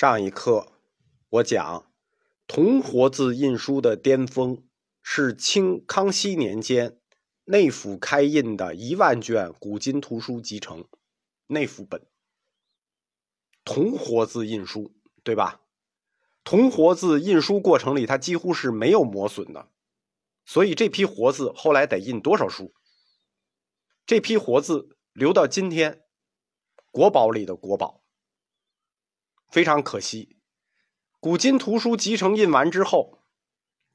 上一课我讲铜活字印书的巅峰是清康熙年间内府开印的一万卷古今图书集成内府本。铜活字印书，对吧？铜活字印书过程里，它几乎是没有磨损的，所以这批活字后来得印多少书？这批活字留到今天，国宝里的国宝。非常可惜，古今图书集成印完之后，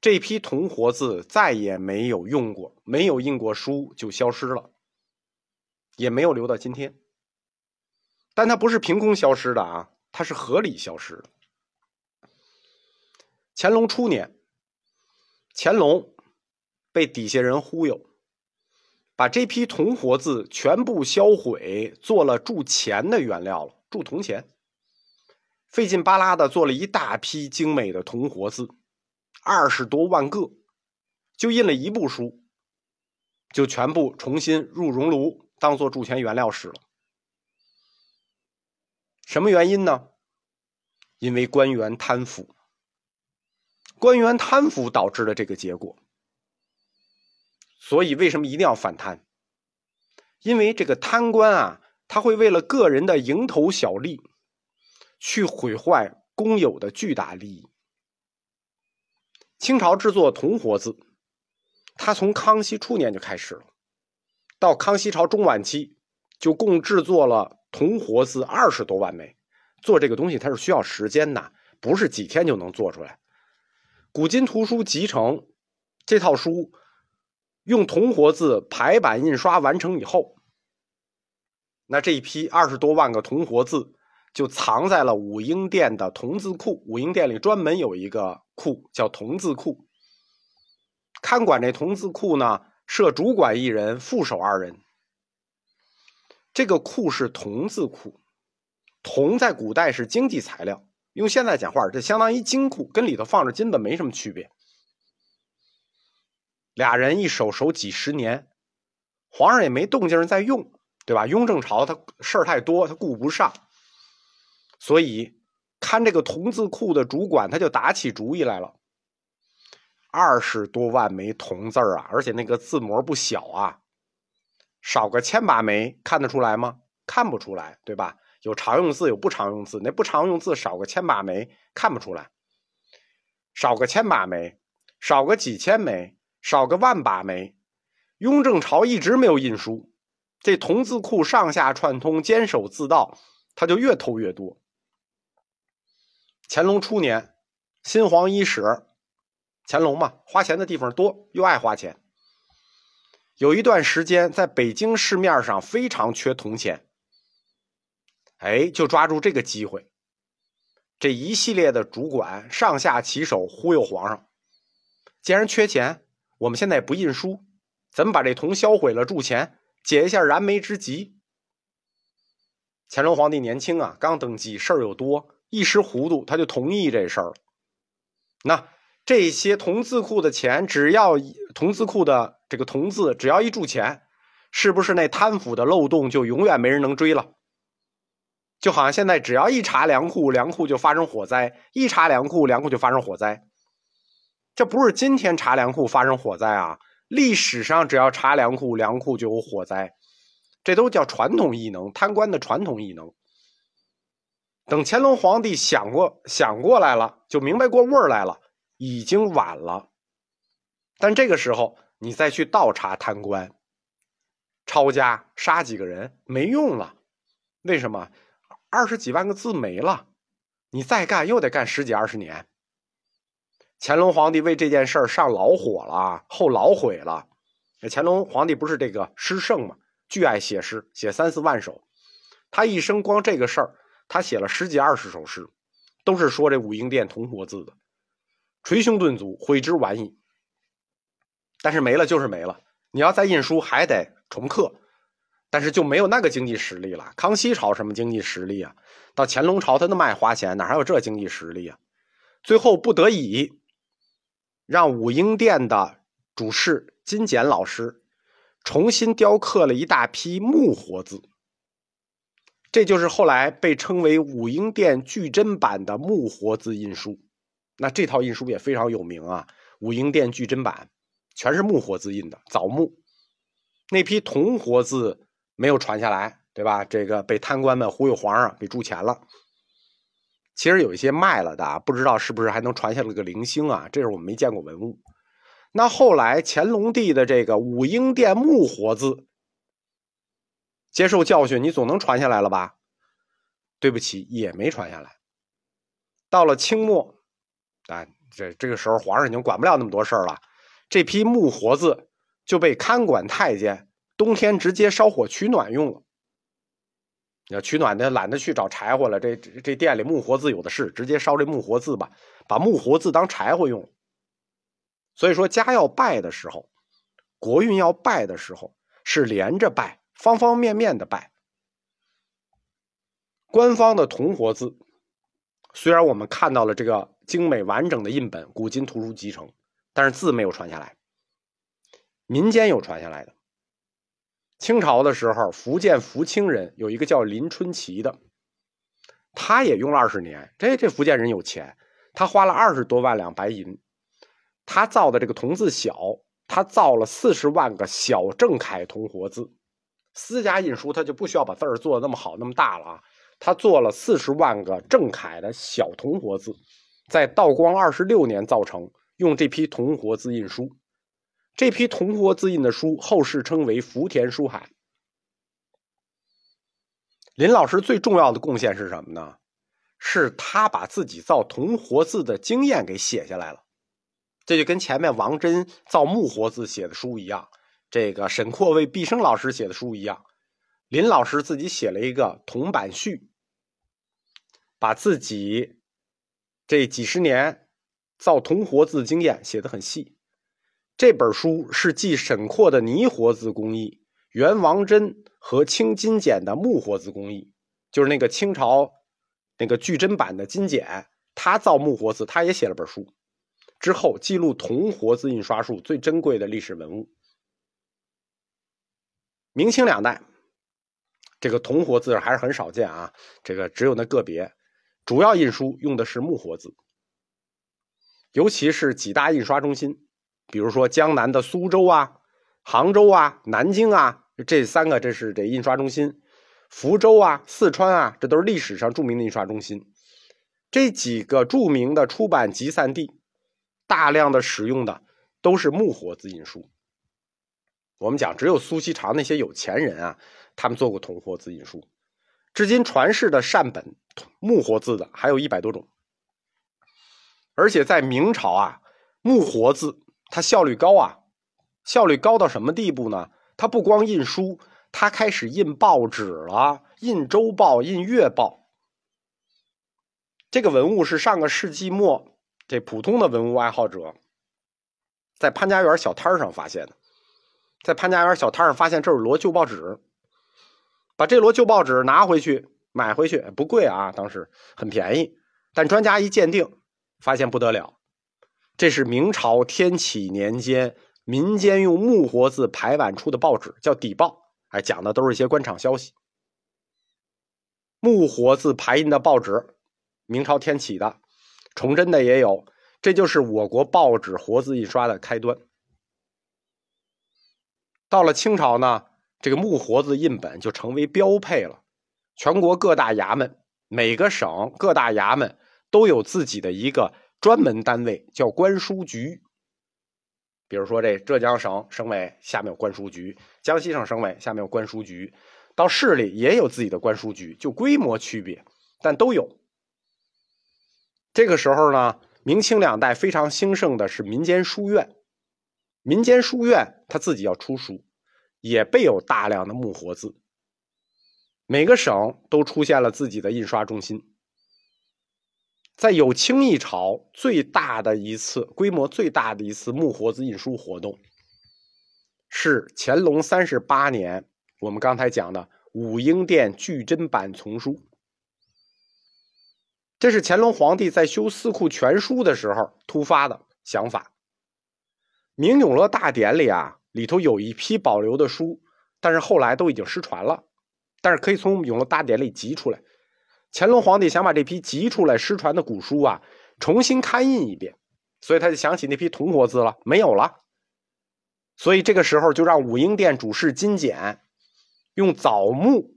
这批铜活字再也没有用过，没有印过书就消失了，也没有留到今天。但它不是凭空消失的啊，它是合理消失的。乾隆初年，乾隆被底下人忽悠，把这批铜活字全部销毁，做了铸钱的原料了，铸铜钱。费劲巴拉的做了一大批精美的铜活字，二十多万个，就印了一部书，就全部重新入熔炉，当做铸钱原料使了。什么原因呢？因为官员贪腐，官员贪腐导致了这个结果。所以为什么一定要反贪？因为这个贪官啊，他会为了个人的蝇头小利。去毁坏公有的巨大利益。清朝制作铜活字，它从康熙初年就开始了，到康熙朝中晚期，就共制作了铜活字二十多万枚。做这个东西它是需要时间的，不是几天就能做出来。古今图书集成这套书，用铜活字排版印刷完成以后，那这一批二十多万个铜活字。就藏在了武英殿的铜字库。武英殿里专门有一个库，叫铜字库。看管这铜字库呢，设主管一人，副手二人。这个库是铜字库，铜在古代是经济材料，用现在讲话，这相当于金库，跟里头放着金子没什么区别。俩人一守守几十年，皇上也没动静在用，对吧？雍正朝他事儿太多，他顾不上。所以，看这个铜字库的主管，他就打起主意来了。二十多万枚铜字啊，而且那个字模不小啊，少个千把枚看得出来吗？看不出来，对吧？有常用字，有不常用字。那不常用字少个千把枚看不出来，少个千把枚，少个几千枚，少个万把枚。雍正朝一直没有印书，这铜字库上下串通，坚守自盗，他就越偷越多。乾隆初年，新皇伊始，乾隆嘛，花钱的地方多，又爱花钱。有一段时间，在北京市面上非常缺铜钱，哎，就抓住这个机会，这一系列的主管上下其手忽悠皇上。既然缺钱，我们现在也不印书，咱们把这铜销毁了铸钱，解一下燃眉之急。乾隆皇帝年轻啊，刚登基，事儿又多。一时糊涂，他就同意这事儿了。那这些铜字库的钱，只要铜字库的这个铜字，只要一铸钱，是不是那贪腐的漏洞就永远没人能追了？就好像现在只要一查粮库，粮库就发生火灾；一查粮库，粮库就发生火灾。这不是今天查粮库发生火灾啊！历史上只要查粮库，粮库就有火灾。这都叫传统异能，贪官的传统异能。等乾隆皇帝想过想过来了，就明白过味儿来了，已经晚了。但这个时候，你再去倒查贪官、抄家、杀几个人没用了。为什么？二十几万个字没了，你再干又得干十几二十年。乾隆皇帝为这件事儿上老火了，后老悔了。乾隆皇帝不是这个诗圣吗？巨爱写诗，写三四万首。他一生光这个事儿。他写了十几二十首诗，都是说这武英殿铜活字的，捶胸顿足，悔之晚矣。但是没了就是没了，你要再印书还得重刻，但是就没有那个经济实力了。康熙朝什么经济实力啊？到乾隆朝他那么爱花钱，哪还有这经济实力啊？最后不得已，让武英殿的主事金简老师重新雕刻了一大批木活字。这就是后来被称为武英殿巨珍版的木活字印书。那这套印书也非常有名啊，武英殿巨珍版全是木活字印的，枣木。那批铜活字没有传下来，对吧？这个被贪官们忽悠皇上，给铸钱了。其实有一些卖了的，不知道是不是还能传下来个零星啊？这是我们没见过文物。那后来乾隆帝的这个武英殿木活字，接受教训，你总能传下来了吧？对不起，也没传下来。到了清末，啊，这这个时候皇上已经管不了那么多事儿了，这批木活字就被看管太监冬天直接烧火取暖用了。要取暖的懒得去找柴火了，这这店里木活字有的是，直接烧这木活字吧，把木活字当柴火用。所以说家要拜的时候，国运要拜的时候是连着拜，方方面面的拜。官方的铜活字，虽然我们看到了这个精美完整的印本，古今图书集成，但是字没有传下来，民间有传下来的。清朝的时候，福建福清人有一个叫林春奇的，他也用了二十年。这这福建人有钱，他花了二十多万两白银，他造的这个铜字小，他造了四十万个小正楷铜活字。私家印书他就不需要把字儿做的那么好那么大了啊，他做了四十万个正楷的小铜活字，在道光二十六年造成，用这批铜活字印书。这批铜活字印的书，后世称为福田书海。林老师最重要的贡献是什么呢？是他把自己造铜活字的经验给写下来了。这就跟前面王真造木活字写的书一样，这个沈括为毕生老师写的书一样，林老师自己写了一个铜版序，把自己这几十年造铜活字经验写的很细。这本书是继沈括的泥活字工艺、元王真和清金简的木活字工艺，就是那个清朝那个巨珍版的金简，他造木活字，他也写了本书。之后记录铜活字印刷术最珍贵的历史文物。明清两代，这个铜活字还是很少见啊，这个只有那个别，主要印书用的是木活字，尤其是几大印刷中心。比如说江南的苏州啊、杭州啊、南京啊，这三个这是这印刷中心；福州啊、四川啊，这都是历史上著名的印刷中心。这几个著名的出版集散地，大量的使用的都是木活字印书。我们讲，只有苏锡常那些有钱人啊，他们做过铜活字印书。至今传世的善本木活字的还有一百多种，而且在明朝啊，木活字。它效率高啊，效率高到什么地步呢？它不光印书，它开始印报纸了，印周报、印月报。这个文物是上个世纪末这普通的文物爱好者在潘家园小摊上发现的，在潘家园小摊上发现这是摞旧报纸，把这摞旧报纸拿回去买回去不贵啊，当时很便宜，但专家一鉴定，发现不得了。这是明朝天启年间民间用木活字排版出的报纸，叫底报。哎，讲的都是一些官场消息。木活字排印的报纸，明朝天启的，崇祯的也有。这就是我国报纸活字印刷的开端。到了清朝呢，这个木活字印本就成为标配了。全国各大衙门、每个省各大衙门都有自己的一个。专门单位叫官书局，比如说这浙江省省委下面有官书局，江西省省委下面有官书局，到市里也有自己的官书局，就规模区别，但都有。这个时候呢，明清两代非常兴盛的是民间书院，民间书院他自己要出书，也备有大量的木活字，每个省都出现了自己的印刷中心。在有清一朝最大的一次规模最大的一次木活字印书活动，是乾隆三十八年，我们刚才讲的武英殿巨珍版丛书。这是乾隆皇帝在修《四库全书》的时候突发的想法。《明永乐大典》里啊，里头有一批保留的书，但是后来都已经失传了，但是可以从永乐大典里集出来。乾隆皇帝想把这批集出来失传的古书啊，重新刊印一遍，所以他就想起那批铜活字了，没有了。所以这个时候就让武英殿主事金简用枣木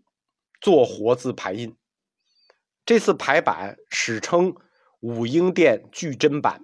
做活字排印。这次排版史称武英殿巨珍版。